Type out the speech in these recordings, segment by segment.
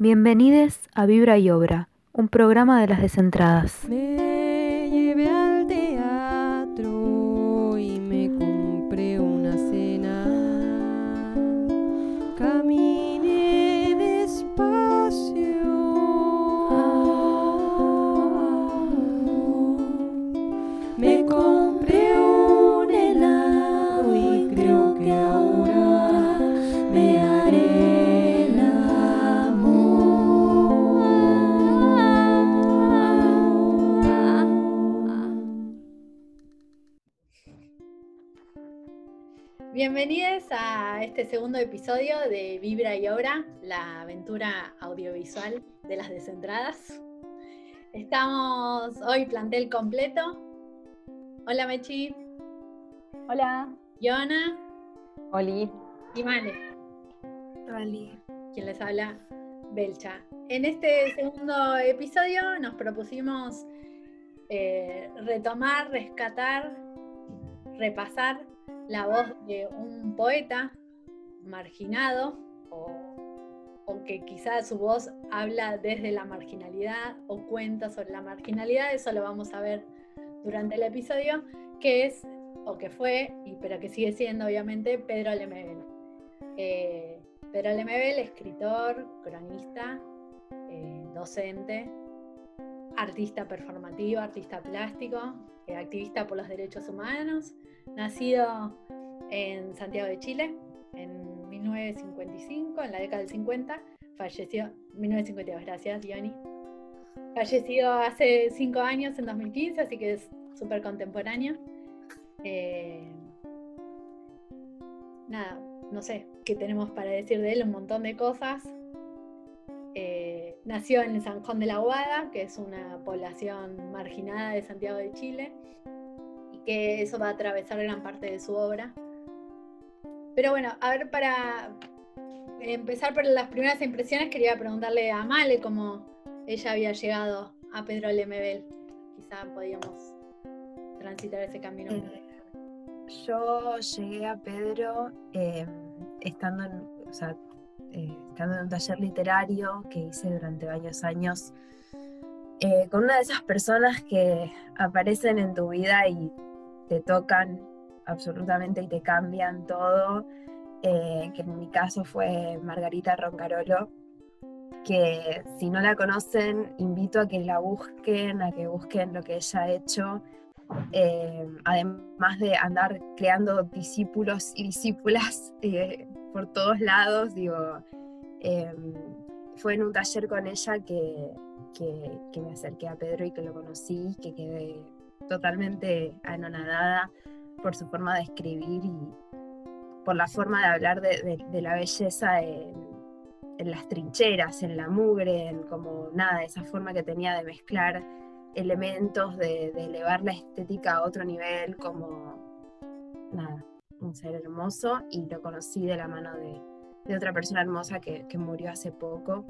Bienvenidos a Vibra y Obra, un programa de las descentradas. Bienvenidos a este segundo episodio de Vibra y Obra, la aventura audiovisual de las descentradas. Estamos hoy plantel completo. Hola Mechi, Hola. Yona Oli. y Male. Quien les habla, Belcha. En este segundo episodio nos propusimos eh, retomar, rescatar, repasar la voz de un poeta marginado o, que quizás su voz habla desde la marginalidad o cuenta sobre la marginalidad, eso lo vamos a ver durante el episodio, que es o que fue, y, pero que sigue siendo obviamente Pedro Lemebel. Eh, Pedro Lemebel, escritor, cronista, eh, docente, artista performativo, artista plástico, eh, activista por los derechos humanos, nacido en Santiago de Chile en 1955, en la década del 50, falleció 1952, gracias Diony. Fallecido hace cinco años, en 2015, así que es súper contemporáneo. Eh, nada, no sé qué tenemos para decir de él, un montón de cosas. Eh, nació en San Juan de la Aguada, que es una población marginada de Santiago de Chile, que eso va a atravesar gran parte de su obra. Pero bueno, a ver, para empezar por las primeras impresiones, quería preguntarle a Male cómo ella había llegado a Pedro Lemebel. Quizá podíamos transitar ese camino. Eh, Yo llegué a Pedro eh, estando, en, o sea, eh, estando en un taller literario que hice durante varios años con una de esas personas que aparecen en tu vida y te tocan absolutamente y te cambian todo, eh, que en mi caso fue Margarita Roncarolo, que si no la conocen, invito a que la busquen, a que busquen lo que ella ha hecho eh, además de andar creando discípulos y discípulas eh, por todos lados, digo, eh, fue en un taller con ella que, que, que me acerqué a Pedro y que lo conocí, que quedé totalmente anonadada por su forma de escribir y por la forma de hablar de, la belleza en, las trincheras, en la mugre, en como nada, esa forma que tenía de mezclar elementos, de, elevar la estética a otro nivel, como nada, un ser hermoso y lo conocí de la mano de, de otra persona hermosa que, que murió hace poco.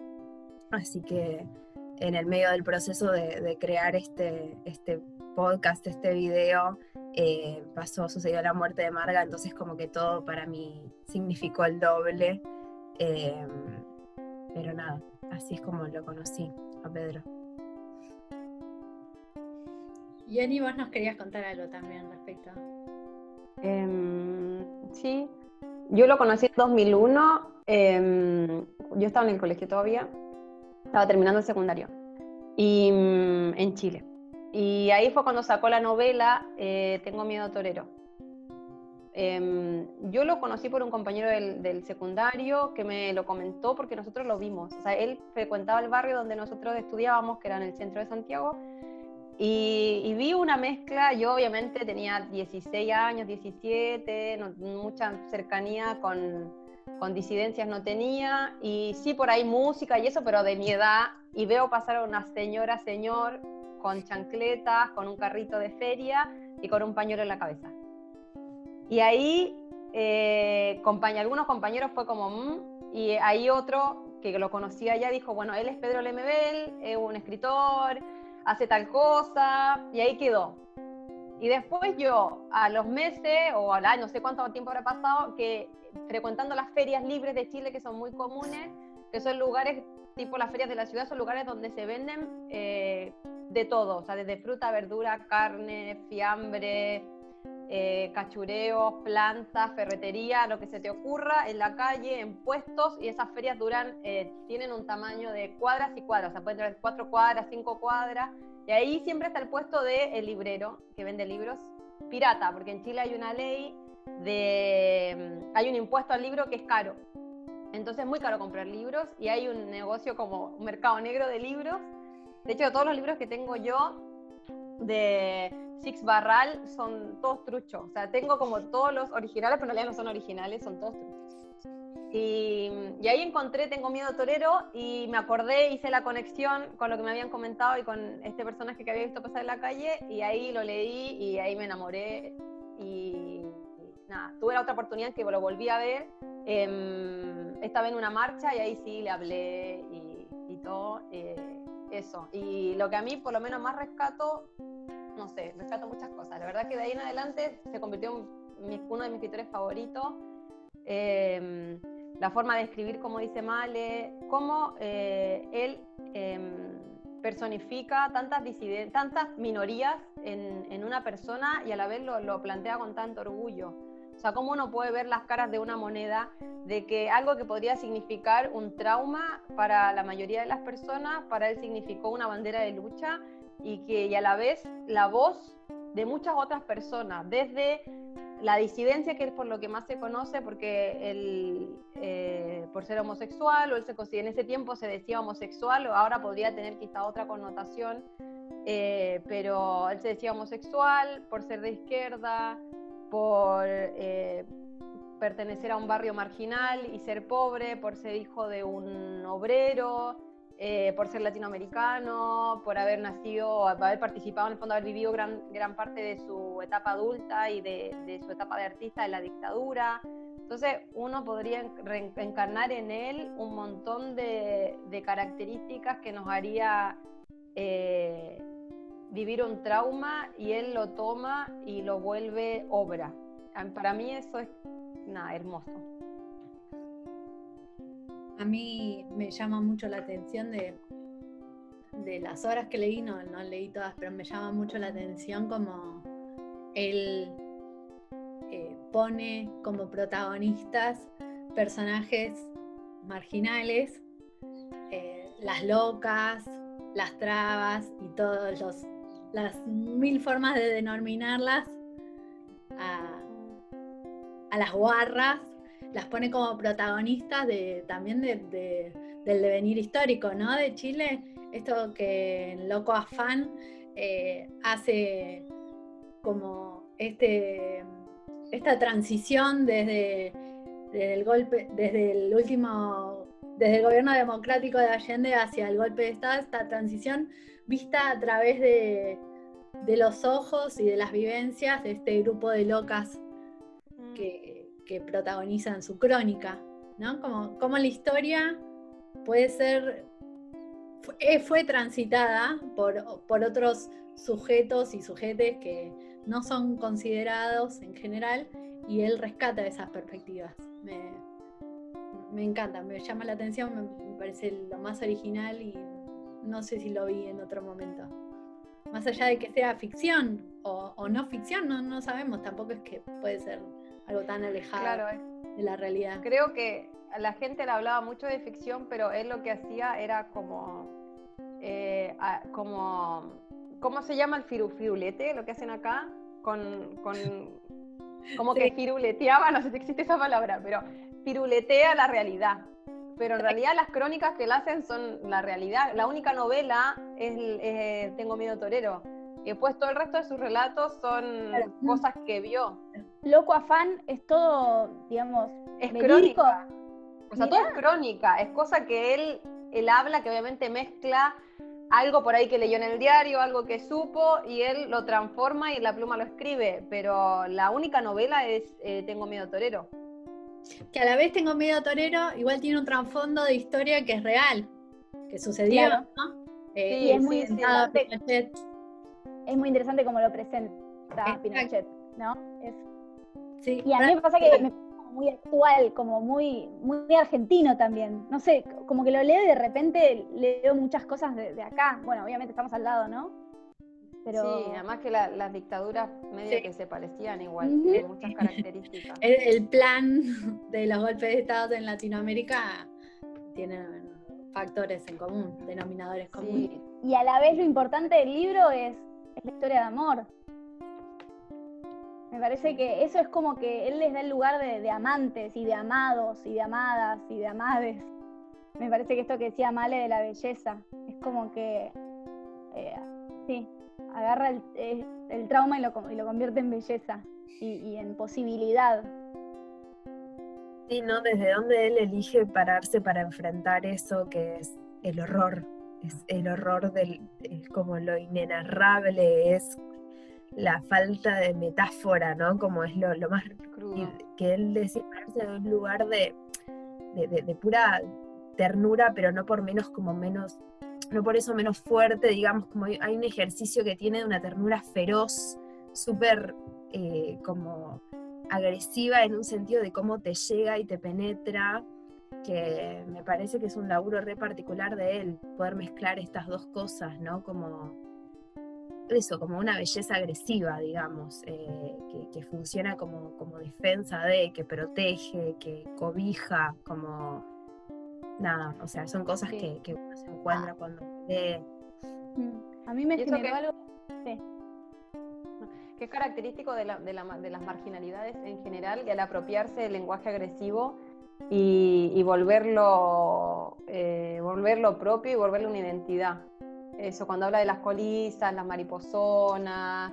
Así que en el medio del proceso de, de crear este, este podcast, este video, eh, pasó, sucedió la muerte de Marga, entonces como que todo para mí significó el doble. eh, pero nada, así es como lo conocí a Pedro. Y Ani, vos nos querías contar algo también respecto. Em, sí, yo lo conocí en 2001. em, yo estaba en el colegio todavía. Estaba terminando el secundario. Y mm, en Chile. Y ahí fue cuando sacó la novela eh, Tengo miedo torero. Em, yo lo conocí por un compañero del, secundario que me lo comentó porque nosotros lo vimos. O él frecuentaba el barrio donde nosotros estudiábamos, que era en el centro de Santiago, y, y vi una mezcla, yo obviamente tenía 16 años, 17, no- mucha cercanía con, con disidencias no tenía, y sí por ahí música y eso, pero de mi edad, y veo pasar a una señora, señor, con chancletas, con un carrito de feria y con un pañuelo en la cabeza. Y ahí eh, algunos compañeros fue como, "Mm", y ahí otro que lo conocía ya dijo, bueno, él es Pedro Lemebel, es un escritor, hace tal cosa, y ahí quedó. Y después yo, a los meses, o al año, no sé cuánto tiempo habrá pasado, que frecuentando las ferias libres de Chile, que son muy comunes, que son lugares tipo las ferias de la ciudad, son lugares donde se venden eh, de todo, o sea, desde fruta, verdura, carne, fiambre, eh, cachureos, plantas, ferretería, lo que se te ocurra en la calle, en puestos, y esas ferias duran, eh, tienen un tamaño de cuadras y cuadras, o sea, pueden tener cuatro cuadras, cinco cuadras, y ahí siempre está el puesto del el librero, que vende libros, pirata, porque en Chile hay una ley de, mm, hay un impuesto al libro que es caro, entonces es muy caro comprar libros, y hay un negocio como un mercado negro de libros, de hecho todos los libros que tengo yo de Six Barral son todos truchos. O sea, tengo como todos los originales, pero en realidad no son originales, son todos truchos. Y, y, ahí encontré Tengo Miedo Torero y me acordé, hice la conexión con lo que me habían comentado y con este personaje que había visto pasar en la calle y ahí lo leí y ahí me enamoré y, nada, tuve la otra oportunidad que lo volví a ver, eh, esta vez en una marcha y ahí sí le hablé y, todo. Eh, eso. Y lo que a mí por lo menos más rescato, no sé, rescato muchas cosas. La verdad que de ahí en adelante se convirtió en uno de mis escritores favoritos. Eh, la forma de escribir, como dice Male, cómo eh, él eh, personifica tantas, tantas minorías en, una persona y a la vez lo plantea con tanto orgullo. O sea, cómo uno puede ver las caras de una moneda, de que algo que podría significar un trauma para la mayoría de las personas, para él significó una bandera de lucha y que y a la vez la voz de muchas otras personas, desde la disidencia, que es por lo que más se conoce, porque él, eh, por ser homosexual, o él se en ese tiempo se decía homosexual, o ahora podría tener quizá otra connotación, eh, pero él se decía homosexual por ser de izquierda, por eh, pertenecer a un barrio marginal y ser pobre, por ser hijo de un obrero, eh, por ser latinoamericano, por haber nacido, haber participado, en el fondo, haber vivido gran, gran parte de su etapa adulta y de, su etapa de artista en la dictadura. Entonces uno podría reencarnar en él un montón de, de características que nos haría eh, vivir un trauma y él lo toma y lo vuelve obra. Para mí eso es nada, hermoso. A mí me llama mucho la atención de, de las horas que leí, no, no leí todas, pero me llama mucho la atención como él eh, pone como protagonistas personajes marginales, eh, las locas, las trabas y todos los las mil formas de denominarlas a, a las guarras, las pone como protagonistas de, también de, de, del devenir histórico ¿no? de Chile. Esto que Loco Afán eh, hace como este, esta transición desde, desde, el golpe, desde el último, desde el gobierno democrático de Allende hacia el golpe de Estado, esta transición vista a través de, de los ojos y de las vivencias de este grupo de locas que, que protagonizan su crónica, ¿no? Como, como la historia puede ser, fue, eh, fue transitada por, por, otros sujetos y sujetes que no son considerados en general y él rescata esas perspectivas. Me, me encanta, me llama la atención, me, me parece lo más original y no sé si lo vi en otro momento más allá de que sea ficción o, o no ficción, no, no, sabemos, tampoco es que puede ser algo tan alejado claro, eh. de la realidad. Creo que la gente le hablaba mucho de ficción, pero él lo que hacía era como, eh, como, ¿cómo se llama el firu, firulete? Lo que hacen acá, con, con como sí. que firuleteaba, no sé si existe esa palabra, pero firuletea la realidad pero en realidad las crónicas que él hacen son la realidad. La única novela es, es Tengo miedo torero. Y después todo el resto de sus relatos son claro. cosas que vio. Loco afán es todo, digamos, es verídico. crónica. O sea, Mirá. todo es crónica, es cosa que él, él habla, que obviamente mezcla algo por ahí que leyó en el diario, algo que supo, y él lo transforma y la pluma lo escribe. Pero la única novela es eh, Tengo miedo torero que a la vez tengo miedo torero, igual tiene un trasfondo de historia que es real, que sucedió, claro. ¿no? Eh, sí, es muy interesante. Es muy interesante como lo presenta Exacto. Pinochet, ¿no? Es... Sí, y a mí me pasa que me, muy actual, como muy, muy argentino también. No sé, como que lo leo y de repente leo muchas cosas de, de acá. Bueno, obviamente estamos al lado, ¿no? Pero... Sí, además que la- las dictaduras medio Sí. que se parecían igual, tienen muchas características. El, el plan de los golpes de Estado en Latinoamérica tiene factores en común, denominadores comunes. Sí, Y a la vez lo importante del libro es, es la historia de amor. Me parece que eso es como que él les da el lugar de, de amantes y de amados y de amadas y de amades. Me parece que esto que decía Male de la belleza, es como que, eh, sí, agarra el, eh, el trauma y lo, con- y lo convierte en belleza y, y en posibilidad. Sí, ¿no? Desde donde él elige pararse para enfrentar eso que es el horror. Es el horror del, es como lo inenarrable, es la falta de metáfora, ¿no? Como es lo, lo más crudo. que él decide pararse de un lugar de, de, de- de pura ternura, pero no por menos como menos, no por eso menos fuerte, digamos, como hay, un ejercicio que tiene de una ternura feroz, súper eh, como agresiva en un sentido de cómo te llega y te penetra, que me parece que es un laburo re particular de él, poder mezclar estas dos cosas, ¿no? Como eso, como una belleza agresiva, digamos, eh, que, que funciona como, como defensa de, que protege, que cobija, como nada, o sea, son cosas Sí. que, que uno se encuentra cuando lee. Mm. A mí me generó que- algo... sí. que es característico de, la- de la de las marginalidades en general, y al apropiarse del lenguaje agresivo y, y volverlo, eh, volverlo propio y volverlo una identidad. Eso, cuando habla de las colisas, las mariposonas,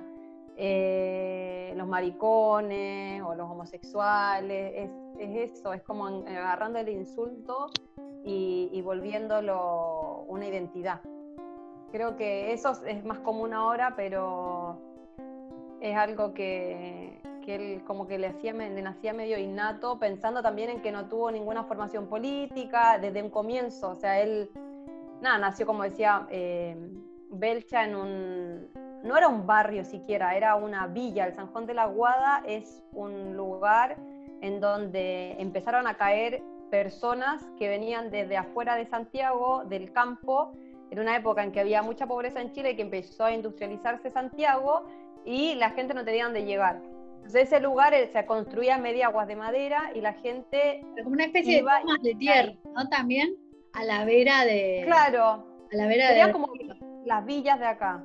eh, los maricones o los homosexuales, es, es eso, es como agarrando el insulto y, volviéndolo una identidad. Creo que eso es más común ahora, pero es algo que, que él como que le, hacía, le nacía medio innato, pensando también en que no tuvo ninguna formación política desde un comienzo. O sea, él, nada, nació, como decía, eh, Belcha en un... No era un barrio siquiera, era una villa. El San Juan de la Guada es un lugar en donde empezaron a caer personas que venían desde afuera de Santiago, del campo, en una época en que había mucha pobreza en Chile y que empezó a industrializarse Santiago y la gente no tenía dónde llegar. Entonces ese lugar eh, se construía media aguas de madera y la gente, como una especie Iba de tomas de tierra, ¿no? También a la vera de. claro, A la vera sería de. como las villas de acá,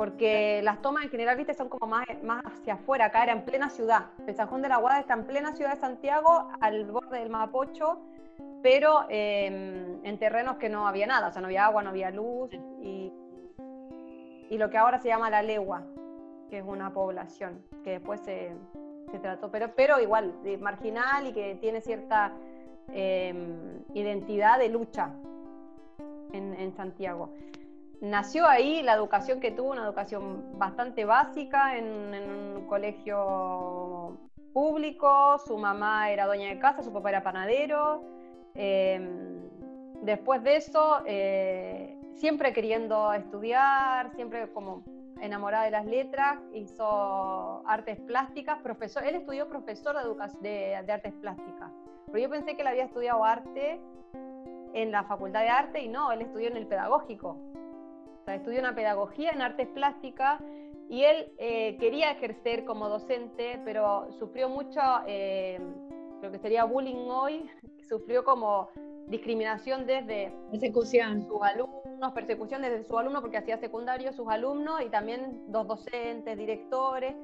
porque las tomas en general, viste, son como más, más hacia afuera, acá era en plena ciudad. El San Juan de la Guada está en plena ciudad de Santiago, al borde del Mapocho, pero eh, en terrenos que no había nada, o sea, no había agua, no había luz, y, y lo que ahora se llama la legua, que es una población, que después se, se trató, pero, pero igual, marginal y que tiene cierta eh, identidad de lucha en, en Santiago. Nació ahí, la educación que tuvo, una educación bastante básica en, un colegio público, su mamá era dueña de casa, su papá era panadero. eh, después de eso, eh, siempre queriendo estudiar, siempre como enamorada de las letras, hizo artes plásticas, profesor, él estudió profesor de, artes plásticas, pero yo pensé que él había estudiado arte en la facultad de arte y no, él estudió en el pedagógico, sea, estudió una pedagogía en artes plásticas y él eh, quería ejercer como docente, pero sufrió mucho, eh, lo que sería bullying hoy, sufrió como discriminación desde Persecución. sus alumnos, persecución desde sus alumnos porque hacía secundario sus alumnos y también dos docentes, directores.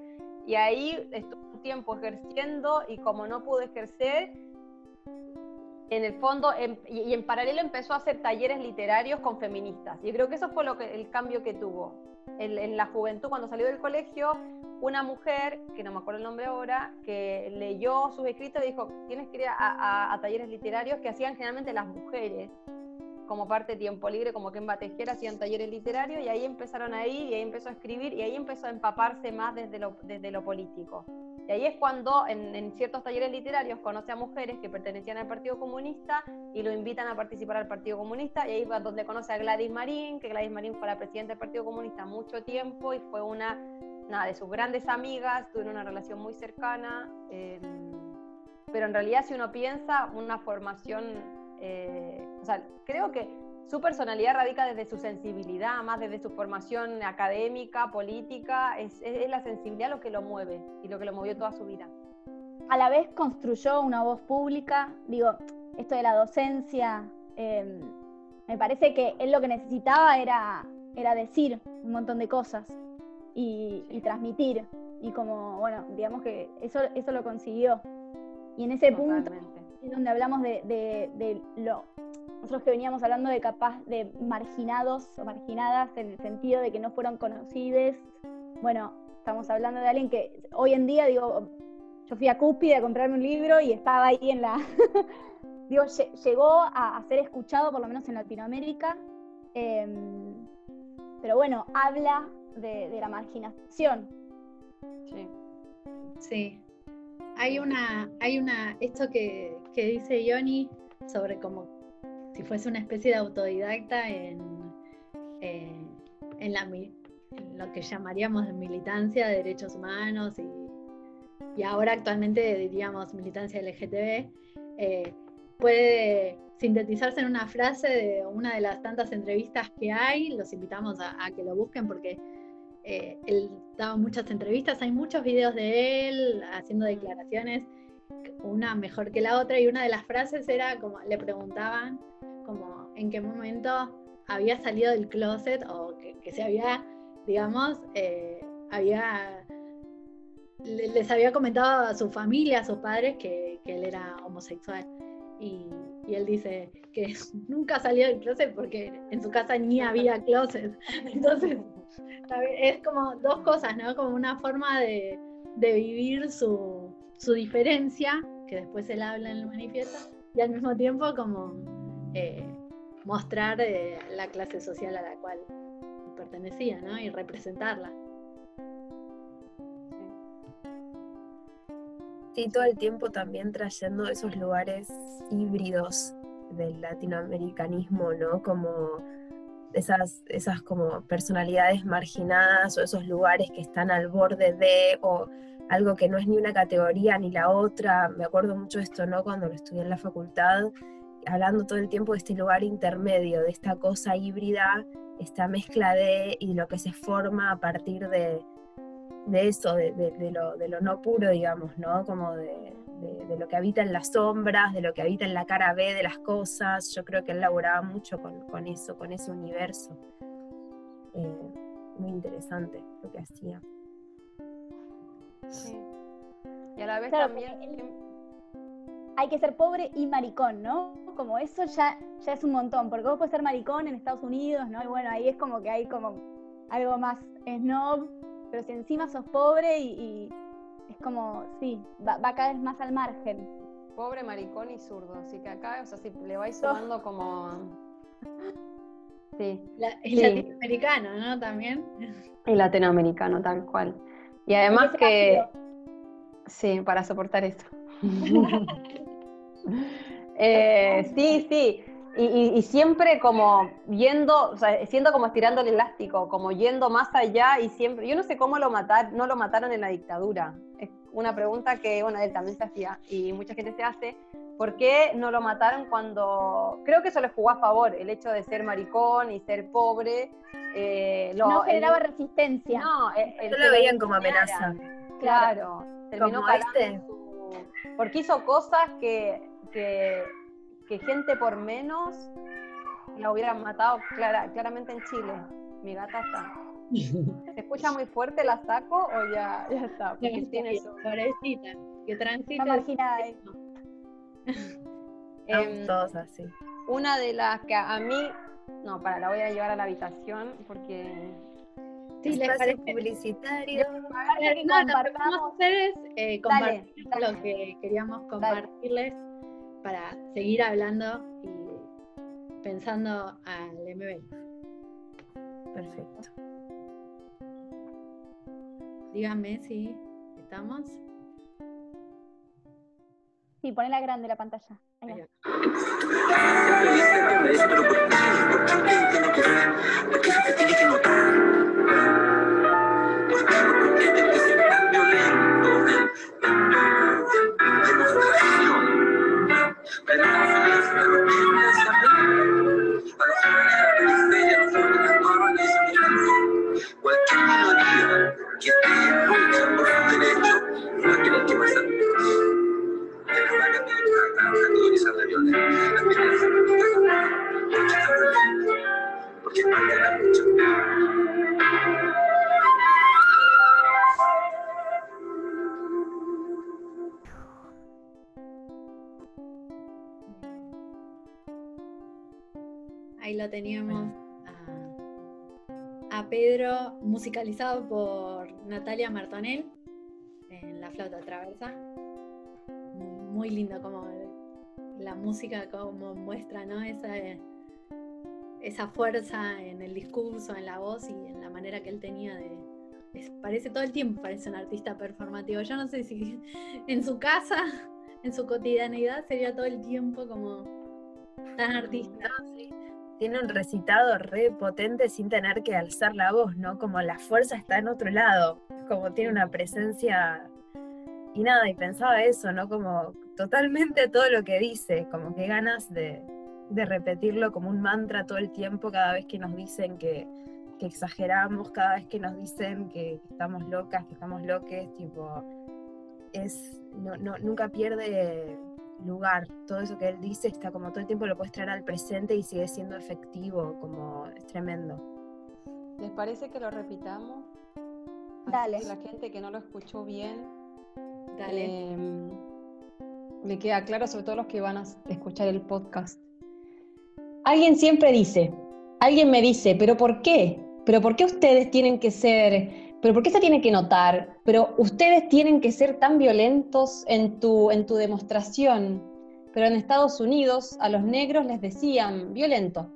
Y ahí estuvo un tiempo ejerciendo y como no pudo ejercer, en el fondo, y, en paralelo empezó a hacer talleres literarios con feministas. Y creo que eso fue lo que, el cambio que tuvo. En, la juventud, cuando salió del colegio, una mujer, que no me acuerdo el nombre ahora, que leyó sus escritos y dijo, tienes que ir a, talleres literarios que hacían generalmente las mujeres como parte de tiempo libre, como que en Batejera hacían talleres literarios y ahí empezaron a ir y ahí empezó a escribir y ahí empezó a empaparse más desde lo, desde lo político. Y ahí es cuando en, ciertos talleres literarios conoce a mujeres que pertenecían al Partido Comunista y lo invitan a participar al Partido Comunista y ahí va donde conoce a Gladys Marín, que Gladys Marín fue la presidenta del Partido Comunista mucho tiempo y fue una, una de sus grandes amigas, tuvieron una relación muy cercana. eh, pero en realidad si uno piensa una formación, eh, o sea, creo que su personalidad radica desde su sensibilidad, más desde su formación académica, política, es, es la sensibilidad lo que lo mueve y lo que lo movió toda su vida. A la vez construyó una voz pública, digo, esto de la docencia, eh, me parece que él lo que necesitaba era, era decir un montón de cosas y, y transmitir. Y como, bueno, digamos que eso, eso lo consiguió. Y en ese punto Totalmente. es donde hablamos de, de- de lo. Nosotros que veníamos hablando de capaz de marginados o marginadas en el sentido de que no fueron conocidos. Bueno, estamos hablando de alguien que hoy en día, digo, yo fui a Cúspide a comprarme un libro y estaba ahí en la. digo, lle- llegó a, ser escuchado, por lo menos en Latinoamérica. em, pero bueno, habla de, de la marginación. Sí. Sí. Hay una, hay una, esto que, que dice Ioni sobre como si fuese una especie de autodidacta en, eh, en, la, mi- en lo que llamaríamos de militancia de derechos humanos y, y ahora actualmente diríamos militancia LGTB, eh, puede sintetizarse en una frase de una de las tantas entrevistas que hay. Los invitamos a, a que lo busquen porque eh, él daba muchas entrevistas, hay muchos videos de él haciendo declaraciones, una mejor que la otra, y una de las frases era como, le preguntaban como en qué momento había salido del closet o que, que se había, digamos, eh, había le- les había comentado a su familia, a sus padres, que, que él era homosexual. Y, y él dice que nunca salió del closet porque en su casa ni había closet. Entonces, es como dos cosas, ¿no? Como una forma de, de vivir su, su diferencia, que después él habla en el manifiesto, y al mismo tiempo como eh, mostrar eh, la clase social a la cual pertenecía, ¿no? Y representarla. Sí, todo el tiempo también trayendo esos lugares híbridos del latinoamericanismo, ¿no? Como esas, esas como personalidades marginadas o esos lugares que están al borde de, o algo que no es ni una categoría ni la otra. Me acuerdo mucho de esto, ¿no? Cuando lo estudié en la facultad, hablando todo el tiempo de este lugar intermedio, de esta cosa híbrida, esta mezcla de y lo que se forma a partir de, de eso, de, de- lo, de no puro, digamos, ¿no? Como de lo que habita en las sombras, de lo que habita en la cara B de las cosas. Yo creo que él laboraba mucho con, con eso, con ese universo. Eh, muy interesante lo que hacía. Sí. Y a la vez Claro, también. él- hay que ser pobre y maricón, ¿no? Como eso ya, ya es un montón, porque vos puedes ser maricón en Estados Unidos, ¿no? Y bueno, ahí es como que hay como algo más snob, pero si encima sos pobre y, y es como, sí, va, va cada vez más al margen. Pobre maricón y zurdo. Así que acá, o sea, si le vais sumando como. Sí. La- y Sí. latinoamericano, ¿no? También. Y latinoamericano, tal cual. Y además que. ácido. Sí, para soportar esto. Eh, sí, sí. Y, y- y siempre como yendo, o sea, siendo como estirando el elástico, como yendo más allá y siempre. Yo no sé cómo lo matar, no lo mataron en la dictadura. Es una pregunta que, bueno, él también se hacía y mucha gente se hace. ¿Por qué no lo mataron cuando.? Creo que eso le jugó a favor, el hecho de ser maricón y ser pobre. eh, lo- no el- generaba resistencia. no, el- el No que lo veían como amenaza. Claro, terminó Como calando este. su- Porque hizo cosas que, que, que gente por menos la hubieran matado clara- claramente en Chile. Mi gata está. ¿Se escucha muy fuerte? ¿La saco o ya, ya está? Porque tiene su... Pobrecita, que transite. Em, todos así. una de las que a mí... No, para, la voy a llevar a la habitación porque... Sí, les parece. publicitario. Que No, lo que vamos a compartamos. hacer es eh, Dale, compartir dale. lo que queríamos compartirles para seguir hablando y pensando al MB. Perfecto. Díganme si estamos. Sí, ponela grande la pantalla. Musicalizado por Natalia Martonel en La Flauta Traversa. Muy lindo como la música como muestra ¿no? esa, esa fuerza en el discurso, en la voz y en la manera que él tenía de, parece todo el tiempo, parece un artista performativo. Yo no sé si en su casa, en su cotidianidad, sería todo el tiempo como tan artista. Sí. Tiene un recitado re potente sin tener que alzar la voz, ¿no? Como la fuerza está en otro lado, como tiene una presencia y nada, y pensaba eso, ¿no? Como totalmente todo lo que dice, como que ganas de, de repetirlo como un mantra todo el tiempo cada vez que nos dicen que, que exageramos, cada vez que nos dicen que, estamos locas, que estamos loques, tipo, es, no, no, nunca pierde lugar. Todo eso que él dice está como todo el tiempo lo puedes traer al presente y sigue siendo efectivo, como es tremendo. ¿Les parece que lo repitamos? Así Dale. que La gente que no lo escuchó bien, Dale. eh, le queda claro, sobre todo los que van a escuchar el podcast. Alguien siempre dice, alguien me dice, pero ¿por qué? ¿Pero por qué ustedes tienen que ser, pero por qué se tienen que notar? Pero ustedes tienen que ser tan violentos en tu, en tu demostración. Pero en Estados Unidos a los negros les decían violentos.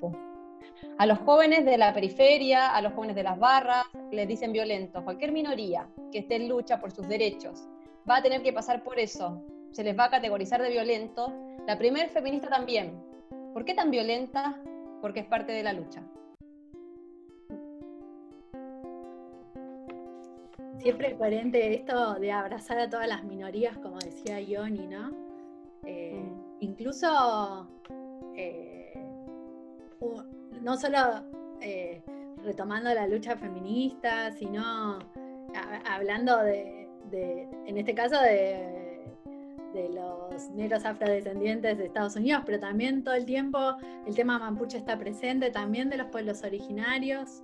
A los jóvenes de la periferia, a los jóvenes de las barras, les dicen violentos. Cualquier minoría que esté en lucha por sus derechos va a tener que pasar por eso. Se les va a categorizar de violento. La primer feminista también. ¿Por qué tan violenta? Porque es parte de la lucha. Siempre coherente esto de abrazar a todas las minorías, como decía Ioni, ¿no? Eh, incluso eh, no solo eh, retomando la lucha feminista, sino a- hablando de, de- en este caso, de, de los negros afrodescendientes de Estados Unidos, pero también todo el tiempo el tema mapuche está presente, también de los pueblos originarios.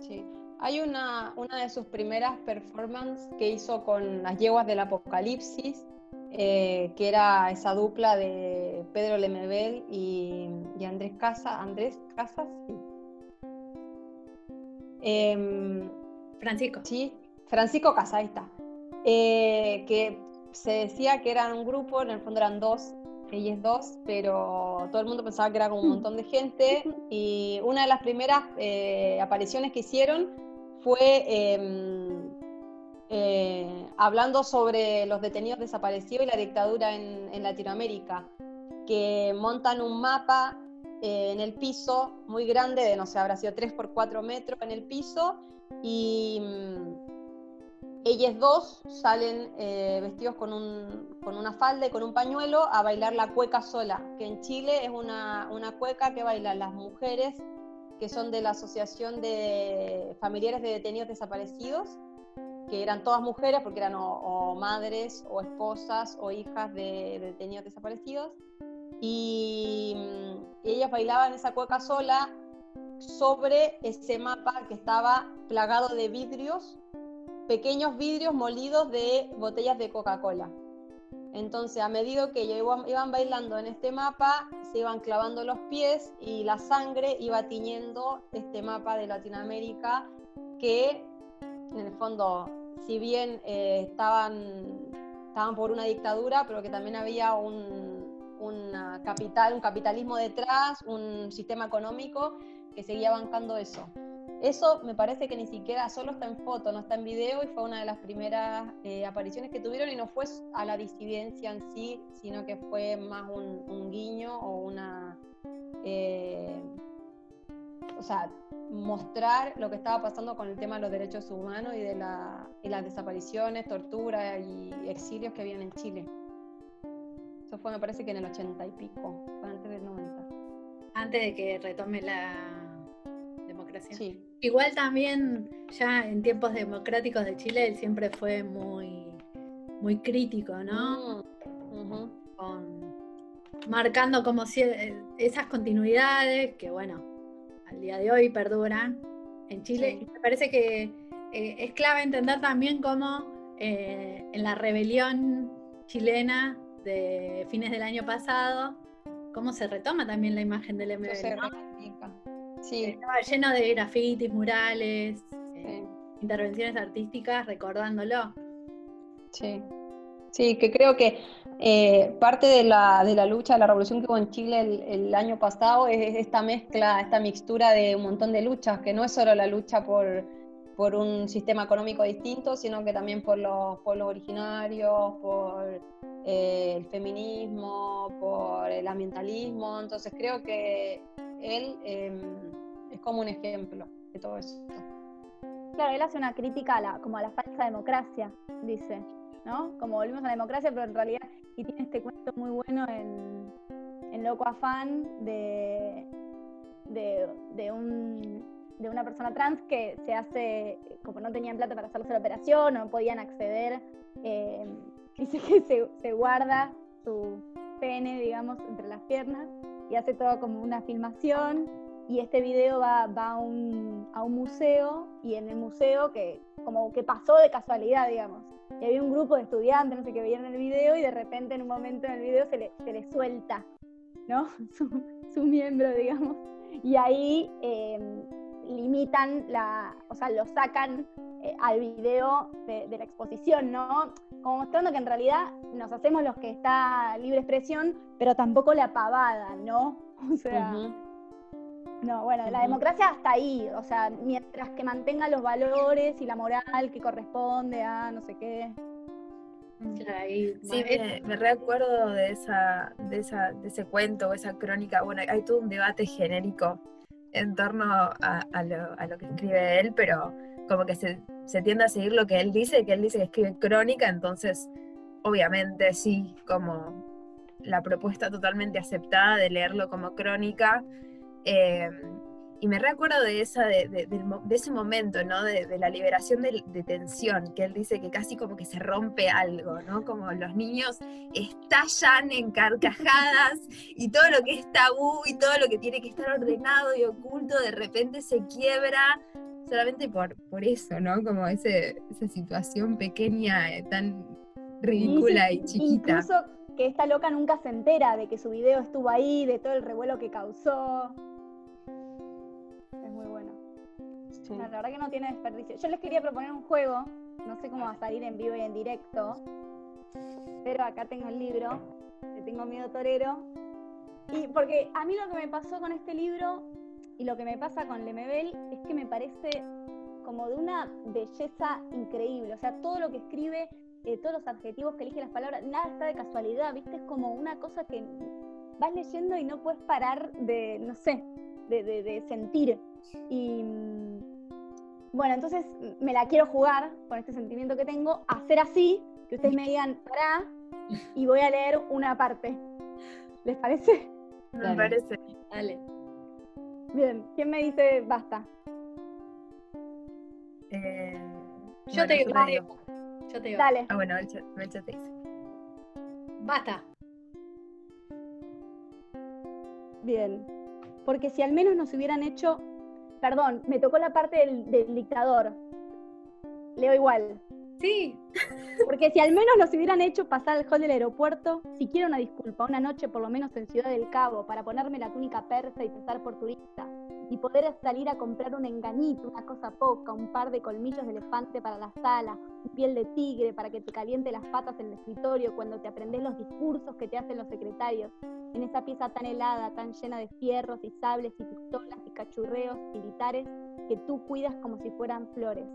Sí. Hay una, una de sus primeras performances que hizo con las yeguas del apocalipsis, eh, que era esa dupla de Pedro Lemebel y, y Andrés Casas. Andrés Casas, sí. Em, Francisco. Sí, Francisco Casa, ahí está. Eh, que se decía que eran un grupo, en el fondo eran dos, ellos dos, pero todo el mundo pensaba que era como un montón de gente. Y una de las primeras eh, apariciones que hicieron fue em, eh, hablando sobre los detenidos desaparecidos y la dictadura en, Latinoamérica, que montan un mapa eh, en el piso muy grande, de no sé, habrá sido 3 por 4 metros en el piso, y mm, ellas dos salen eh, vestidos con, un- con una falda y con un pañuelo a bailar la cueca sola, que en Chile es una, una cueca que bailan las mujeres que son de la Asociación de Familiares de Detenidos Desaparecidos, que eran todas mujeres porque eran o, madres o esposas o hijas de, de detenidos desaparecidos. Y, mm, ellas bailaban esa cueca sola sobre ese mapa que estaba plagado de vidrios, pequeños vidrios molidos de botellas de Coca-Cola. Entonces, a medida que ellos iban, bailando en este mapa, se iban clavando los pies y la sangre iba tiñendo este mapa de Latinoamérica que, en el fondo, si bien eh, estaban, estaban por una dictadura, pero que también había un, capital, un capitalismo detrás, un sistema económico que seguía bancando eso. Eso me parece que ni siquiera solo está en foto, no está en video y fue una de las primeras eh, apariciones que tuvieron y no fue a la disidencia en sí, sino que fue más un, guiño o una... eh, o sea, mostrar lo que estaba pasando con el tema de los derechos humanos y de la, y las desapariciones, torturas y exilios que habían en Chile. Eso fue, me parece que en el 80 y pico, antes del 90. Antes de que retome la Sí. Igual también, ya en tiempos democráticos de Chile, él siempre fue muy, muy crítico, ¿no? Mm. Con- marcando como si, eh, esas continuidades que, bueno, al día de hoy perdura en Chile. Sí. Y me parece que eh, es clave entender también cómo eh, en la rebelión chilena de fines del año pasado, cómo se retoma también la imagen del MBL. ¿no? Sí, Estaba lleno de grafitis, murales, eh, intervenciones artísticas recordándolo. Sí, sí, que creo que eh, parte de la, de la lucha, de la revolución que hubo en Chile el, el año pasado es, es esta mezcla, esta mixtura de un montón de luchas, que no es solo la lucha por, por un sistema económico distinto, sino que también por los pueblos originarios, por eh, el feminismo, por el ambientalismo. Entonces creo que él eh, es como un ejemplo de todo eso. Claro, él hace una crítica a la, como a la falsa democracia, dice, ¿no? Como volvimos a la democracia, pero en realidad, y tiene este cuento muy bueno en, en Loco Afán de, de un, de una persona trans que se hace, como no tenían plata para hacerse la operación, no podían acceder, eh, dice que se, guarda su pene, digamos, entre las piernas y hace todo como una filmación y este video va, va a, un, a un museo y en el museo que como que pasó de casualidad, digamos. Y había un grupo de estudiantes, no sé, que veían el video y de repente en un momento en video se le, se le suelta, ¿no? Su, su miembro, digamos. Y ahí eh, limitan la, o sea, lo sacan eh, al video de, de la exposición, ¿no? Como mostrando que en realidad nos hacemos los que está libre expresión, pero tampoco la pavada, ¿no? O sea, no, bueno, la democracia hasta ahí, o sea, mientras que mantenga los valores y la moral que corresponde a no sé qué. Ahí- Sí, me, me recuerdo de esa, de esa, de ese cuento o esa crónica. Bueno, hay todo un debate genérico en torno a, lo, que escribe él, pero como que se, se tiende a seguir lo que él dice, que él dice que escribe crónica, entonces obviamente sí, como la propuesta totalmente aceptada de leerlo como crónica. eh, y me recuerdo de, esa, de, ese momento, ¿no? De, de la liberación de, tensión, que él dice que casi como que se rompe algo, ¿no? Como los niños estallan en carcajadas y todo lo que es tabú y todo lo que tiene que estar ordenado y oculto de repente se quiebra solamente por, por eso, ¿no? Como ese, esa situación pequeña, eh, tan ridícula y, dice chiquita. Incluso que esta loca nunca se entera de que su video estuvo ahí, de todo el revuelo que causó. La verdad que no tiene desperdicio. Yo les quería proponer un juego, no sé cómo va a salir en vivo y en directo, pero acá tengo el libro, Le tengo miedo torero. Y porque a mí lo que me pasó con este libro y lo que me pasa con Lemebel es que me parece como de una belleza increíble. O sea, todo lo que escribe, eh, todos los adjetivos que elige las palabras, nada está de casualidad, ¿viste? Es como una cosa que vas leyendo y no puedes parar de, no sé, de, de- de sentir. Y mm, bueno, entonces me la quiero jugar con este sentimiento que tengo, hacer así, que ustedes me digan, pará, y voy a leer una parte. ¿Les parece? Me Dale. parece. Dale. Bien, ¿quién me dice basta? eh, Yo bueno, te digo, digo. yo te digo. Dale. Ah, bueno, el chat, el chat te dice. Basta. Bien. Porque si al menos nos hubieran hecho. Perdón, me tocó la parte del, del dictador. Leo igual. Sí. Porque si al menos nos hubieran hecho pasar al hall del aeropuerto, siquiera una disculpa, una noche por lo menos en Ciudad del Cabo, para ponerme la túnica persa y pasar por turista, y poder salir a comprar un engañito, una cosa poca, un par de colmillos de elefante para la sala, piel de tigre para que te caliente las patas en el escritorio cuando te aprendes los discursos que te hacen los secretarios, en esa pieza tan helada, tan llena de fierros y sables y pistolas y cachurreos militares que tú cuidas como si fueran flores.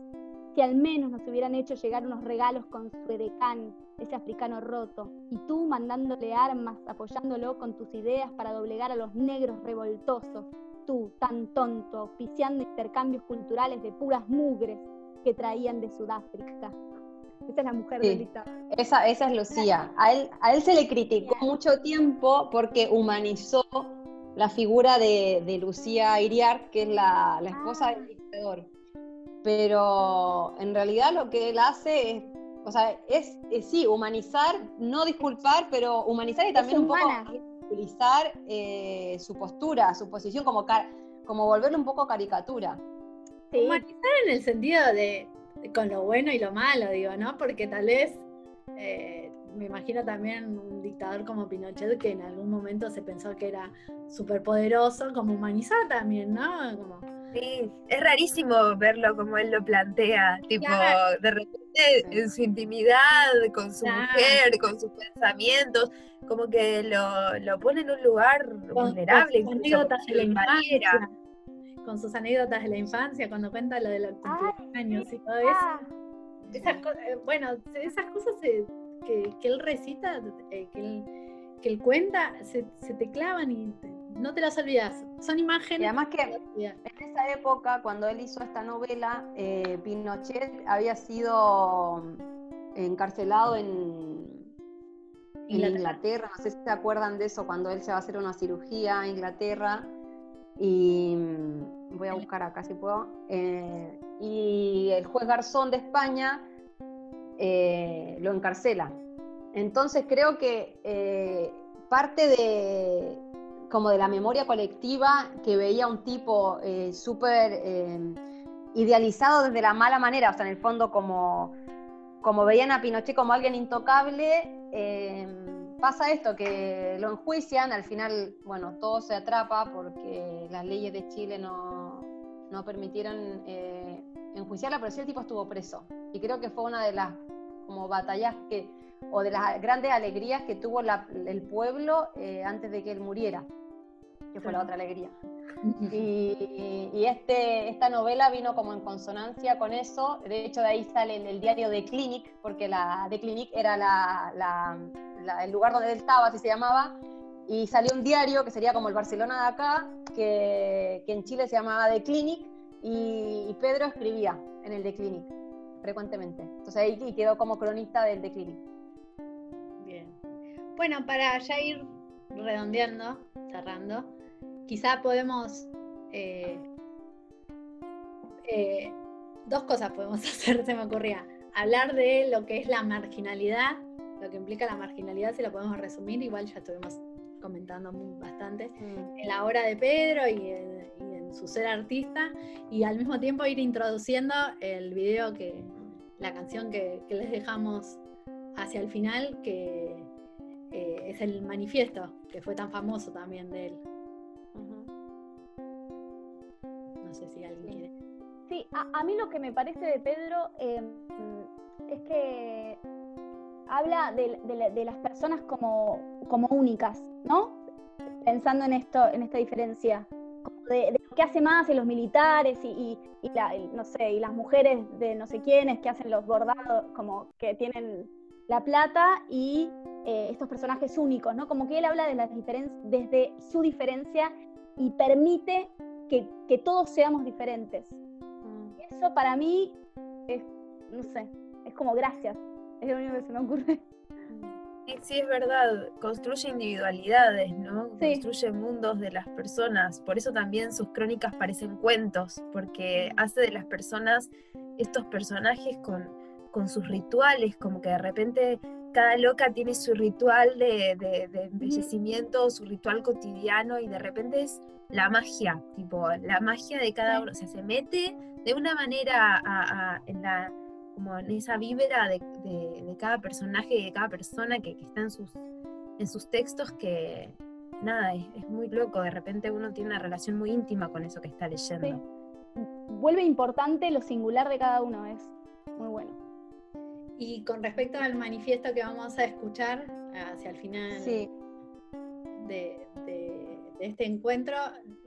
Si al menos nos hubieran hecho llegar unos regalos con su edecán, ese africano roto, y tú mandándole armas, apoyándolo con tus ideas para doblegar a los negros revoltosos, tú, tan tonto, auspiciando intercambios culturales de puras mugres que traían de Sudáfrica. Esa es la mujer Sí. del dictador. Esa, esa es Lucía. A él, a él se le criticó mucho tiempo porque humanizó la figura de, de Lucía Iriar, que es la, la esposa del dictador. Pero en realidad lo que él hace es, o sea, es, es sí, humanizar, no disculpar, pero humanizar y también un poco utilizar eh, su postura, su posición como, car- como volverlo un poco caricatura. Sí, Humanizar en el sentido de, de con lo bueno y lo malo, digo, ¿no? Porque tal vez, eh, me imagino también un dictador como Pinochet que en algún momento se pensó que era súper poderoso, como humanizar también, ¿no? Como, Sí, es rarísimo verlo como él lo plantea, tipo, Claro. de repente en su intimidad, con su Claro. mujer, con sus pensamientos, como que lo, lo pone en un lugar con- vulnerable, con sus incluso de la infancia, con sus anécdotas de la infancia, cuando cuenta lo de los 81 años y todo eso. Ah, Esas co- eh, bueno, esas cosas que, que él recita, eh, que, él, que él cuenta, se, se te clavan y te- no te las olvidas. Son imágenes. Y además que no. En esa época, cuando él hizo esta novela, eh, Pinochet había sido encarcelado en, en Inglaterra. Inglaterra. No sé si se acuerdan de eso, cuando él se va a hacer una cirugía a Inglaterra. Y mm, voy a buscar acá si puedo. Eh, y el juez Garzón de España eh, lo encarcela. Entonces creo que eh, parte de como de la memoria colectiva que veía un tipo eh, súper eh, idealizado desde la mala manera, o sea, en el fondo como, como veían a Pinochet como alguien intocable, eh, pasa esto, que lo enjuician, al final, bueno, todo se atrapa porque las leyes de Chile no, no permitieron eh, enjuiciarla, pero sí el tipo estuvo preso. Y creo que fue una de las como batallas que, o de las grandes alegrías que tuvo la- el pueblo eh, antes de que él muriera, que fue la otra alegría. Y, y este, esta novela vino como en consonancia con eso. De hecho, de ahí sale el, el diario de Clinic, porque la de Clinic era la- la- la- el lugar donde él estaba, así se llamaba. Y salió un diario que sería como el Barcelona de acá, que, que en Chile se llamaba The Clinic, y, y Pedro escribía en el The Clinic frecuentemente. Entonces ahí quedó como cronista del The Clinic. Bueno, para ya ir redondeando, cerrando, quizá podemos. eh, eh, dos cosas podemos hacer, se me ocurría. Hablar de lo que es la marginalidad, lo que implica la marginalidad, si lo podemos resumir, igual ya estuvimos comentando muy- bastante, en la obra de Pedro y en, y en su ser artista, y al mismo tiempo ir introduciendo el video que, la canción que, que les dejamos hacia el final, que eh, es el manifiesto, que fue tan famoso también de él. No sé si alguien quiere. Sí, a, a mí lo que me parece de Pedro eh, es que habla de, de la- de las personas como, como únicas, ¿no? Pensando en esto, en esta diferencia, de, de lo que hace más en los militares y, y- y la- y no sé, y las mujeres de no sé quiénes que hacen los bordados, como que tienen la plata y eh, estos personajes únicos, ¿no? Como que él habla de las desde su diferencia y permite que, que todos seamos diferentes. Y eso para mí es, no sé, es como gracias. Es lo único que se me ocurre. Sí, sí, es verdad, construye individualidades, ¿no? Sí. Construye mundos de las personas. Por eso también sus crónicas parecen cuentos, porque hace de las personas estos personajes con, con sus rituales, como que de repente cada loca tiene su ritual de, de- de embellecimiento, su ritual cotidiano, y de repente es la magia, tipo, la magia de cada uno. O sea, se mete de una manera a- a- en la como en esa vibra de, de- de cada personaje y de cada persona que, que está en sus, en sus textos que, nada, es, es muy loco. De repente uno tiene una relación muy íntima con eso que está leyendo. Sí. Vuelve importante lo singular de cada uno, es muy bueno. Y con respecto al manifiesto que vamos a escuchar hacia el final Sí, de, de- de este encuentro,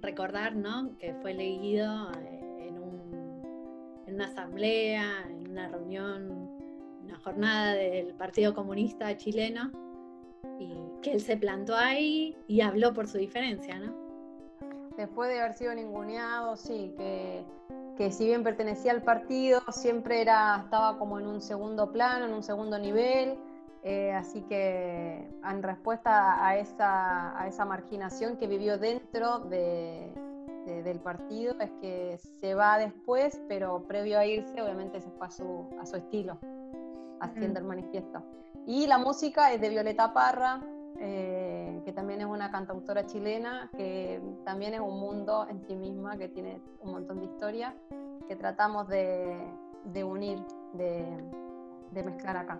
recordar ¿no? que fue leído eh, en, un- en una asamblea, en una reunión, una jornada del Partido Comunista chileno, y que él se plantó ahí y habló por su diferencia, ¿no? después de haber sido ninguneado, sí, que, que si bien pertenecía al partido, siempre era, estaba como en un segundo plano, en un segundo nivel. eh, así que en respuesta a esa, a esa marginación que vivió dentro de- de- del partido, es que se va después, pero previo a irse, obviamente se fue a su, a su estilo, haciendo el manifiesto. Y la música es de Violeta Parra, eh, que también es una cantautora chilena, que también es un mundo en sí misma, que tiene un montón de historia, que tratamos de, unir, de, mezclar acá.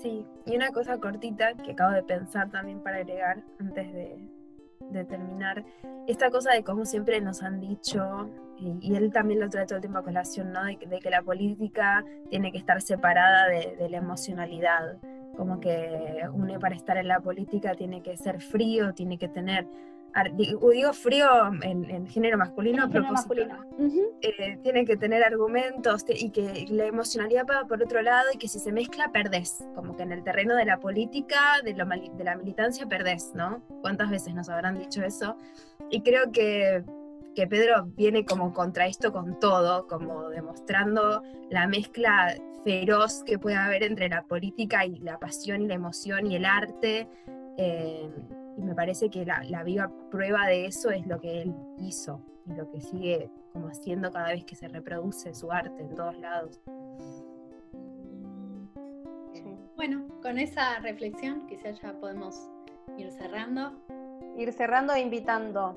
Sí, y una cosa cortita que acabo de pensar también para agregar antes de, de terminar, esta cosa de cómo siempre nos han dicho, y, y él también lo trae todo el tiempo a colación, ¿no? de, que- la política tiene que estar separada de la emocionalidad, como que uno para estar en la política tiene que ser frío, tiene que tener, digo, frío en, en género masculino, a Género masculino. eh, tiene que tener argumentos y que la emocionalidad va por otro lado y que si se mezcla perdés, como que en el terreno de la política, de, lo de la militancia perdés, ¿no? ¿Cuántas veces nos habrán dicho eso? Y creo que, que Pedro viene como contra esto con todo, como demostrando la mezcla feroz que puede haber entre la política y la pasión y la emoción y el arte. eh, y me parece que la, la viva prueba de eso es lo que él hizo y lo que sigue como haciendo cada vez que se reproduce su arte en todos lados. Bueno, con esa reflexión quizás ya podemos ir cerrando. Ir cerrando e invitando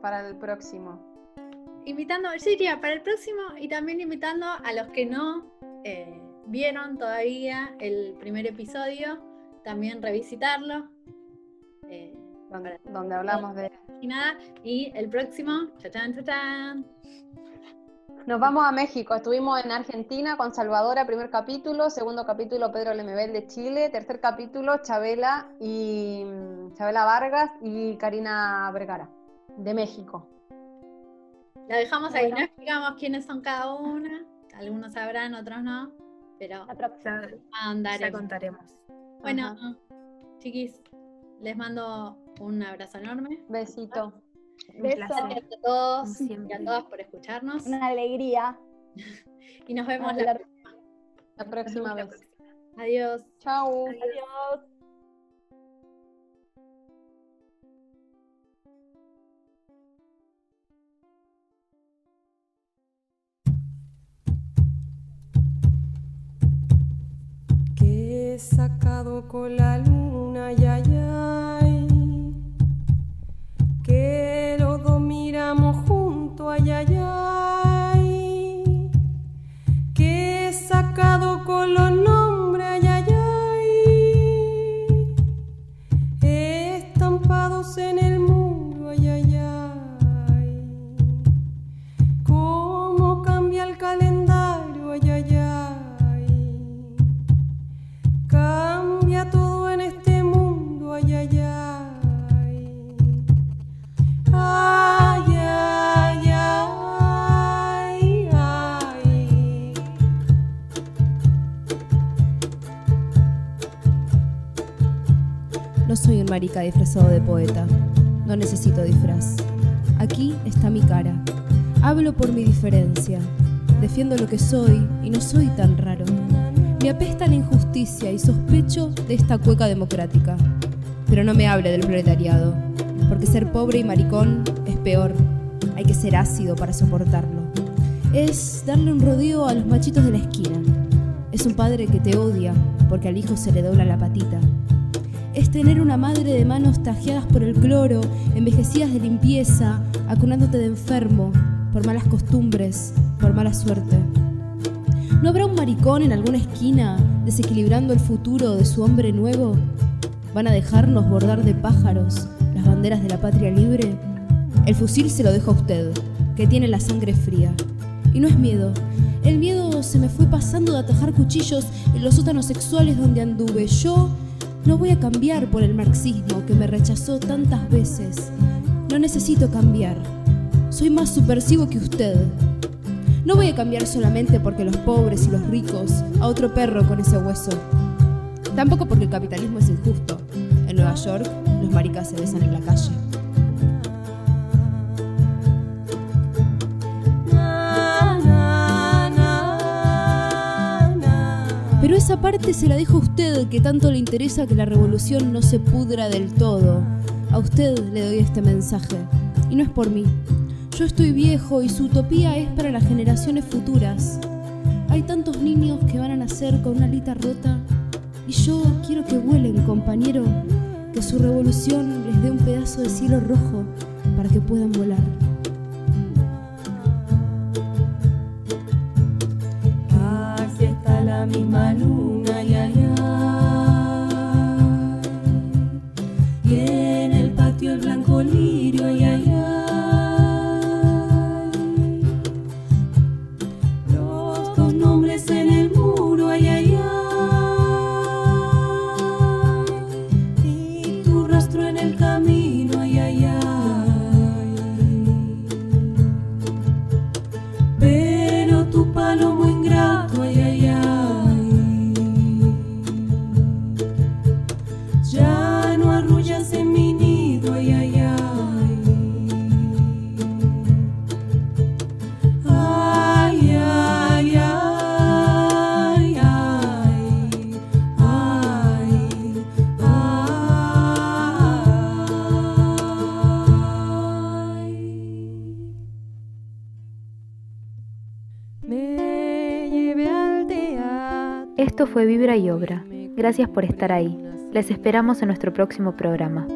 para el próximo. Invitando, yo diría para el próximo y también invitando a los que no eh, vieron todavía el primer episodio, también revisitarlo. eh, Donde, donde hablamos de... y nada, y el próximo, chachán, chachán. Nos vamos a México. Estuvimos en Argentina con Salvadora, primer capítulo. Segundo capítulo, Pedro Lemebel de Chile. Tercer capítulo, Chabela y mm, Chabela Vargas y Karina Vergara de México. La dejamos ahí, Bueno. no explicamos quiénes son cada una. Algunos sabrán, otros no, pero La próxima. Ya, contaremos. Bueno, Ajá. chiquis, les mando un abrazo enorme. Besito. Un Beso. placer. Gracias a todos y a todas por escucharnos. Una alegría. Y nos vemos la hablar. La próxima La vez. Adiós. Chau. Adiós. Sacado con la luna, ay, ay. Que los dos miramos juntos, ay, ay. Que he sacado con los nombres, ay, ay, ay. Estampados en el marica disfrazado de poeta. No necesito disfraz. Aquí está mi cara. Hablo por mi diferencia. Defiendo lo que soy y no soy tan raro. Me apesta la injusticia y sospecho de esta cueca democrática. Pero no me hable del proletariado, porque ser pobre y maricón es peor. Hay que ser ácido para soportarlo. Es darle un rodeo a los machitos de la esquina. Es un padre que te odia porque al hijo se le dobla la patita es tener una madre de manos tajeadas por el cloro, envejecidas de limpieza, acunándote de enfermo, por malas costumbres, por mala suerte. ¿No habrá un maricón en alguna esquina desequilibrando el futuro de su hombre nuevo? ¿Van a dejarnos bordar de pájaros las banderas de la patria libre? El fusil se lo dejo a usted, que tiene la sangre fría. Y no es miedo. El miedo se me fue pasando de atajar cuchillos en los sótanos sexuales donde anduve. Yo no voy a cambiar por el marxismo que me rechazó tantas veces. No necesito cambiar. Soy más subversivo que usted. No voy a cambiar solamente porque los pobres y los ricos a otro perro con ese hueso. Tampoco porque el capitalismo es injusto. En Nueva York, los maricas se besan en la calle. Pero esa parte se la dejo a usted, que tanto le interesa que la revolución no se pudra del todo. A usted le doy este mensaje. Y no es por mí. Yo estoy viejo y su utopía es para las generaciones futuras. Hay tantos niños que van a nacer con una alita rota. Y yo quiero que vuelen, compañero. Que su revolución les dé un pedazo de cielo rojo para que puedan volar. Imanu y obra. Gracias por estar ahí. Les esperamos en nuestro próximo programa.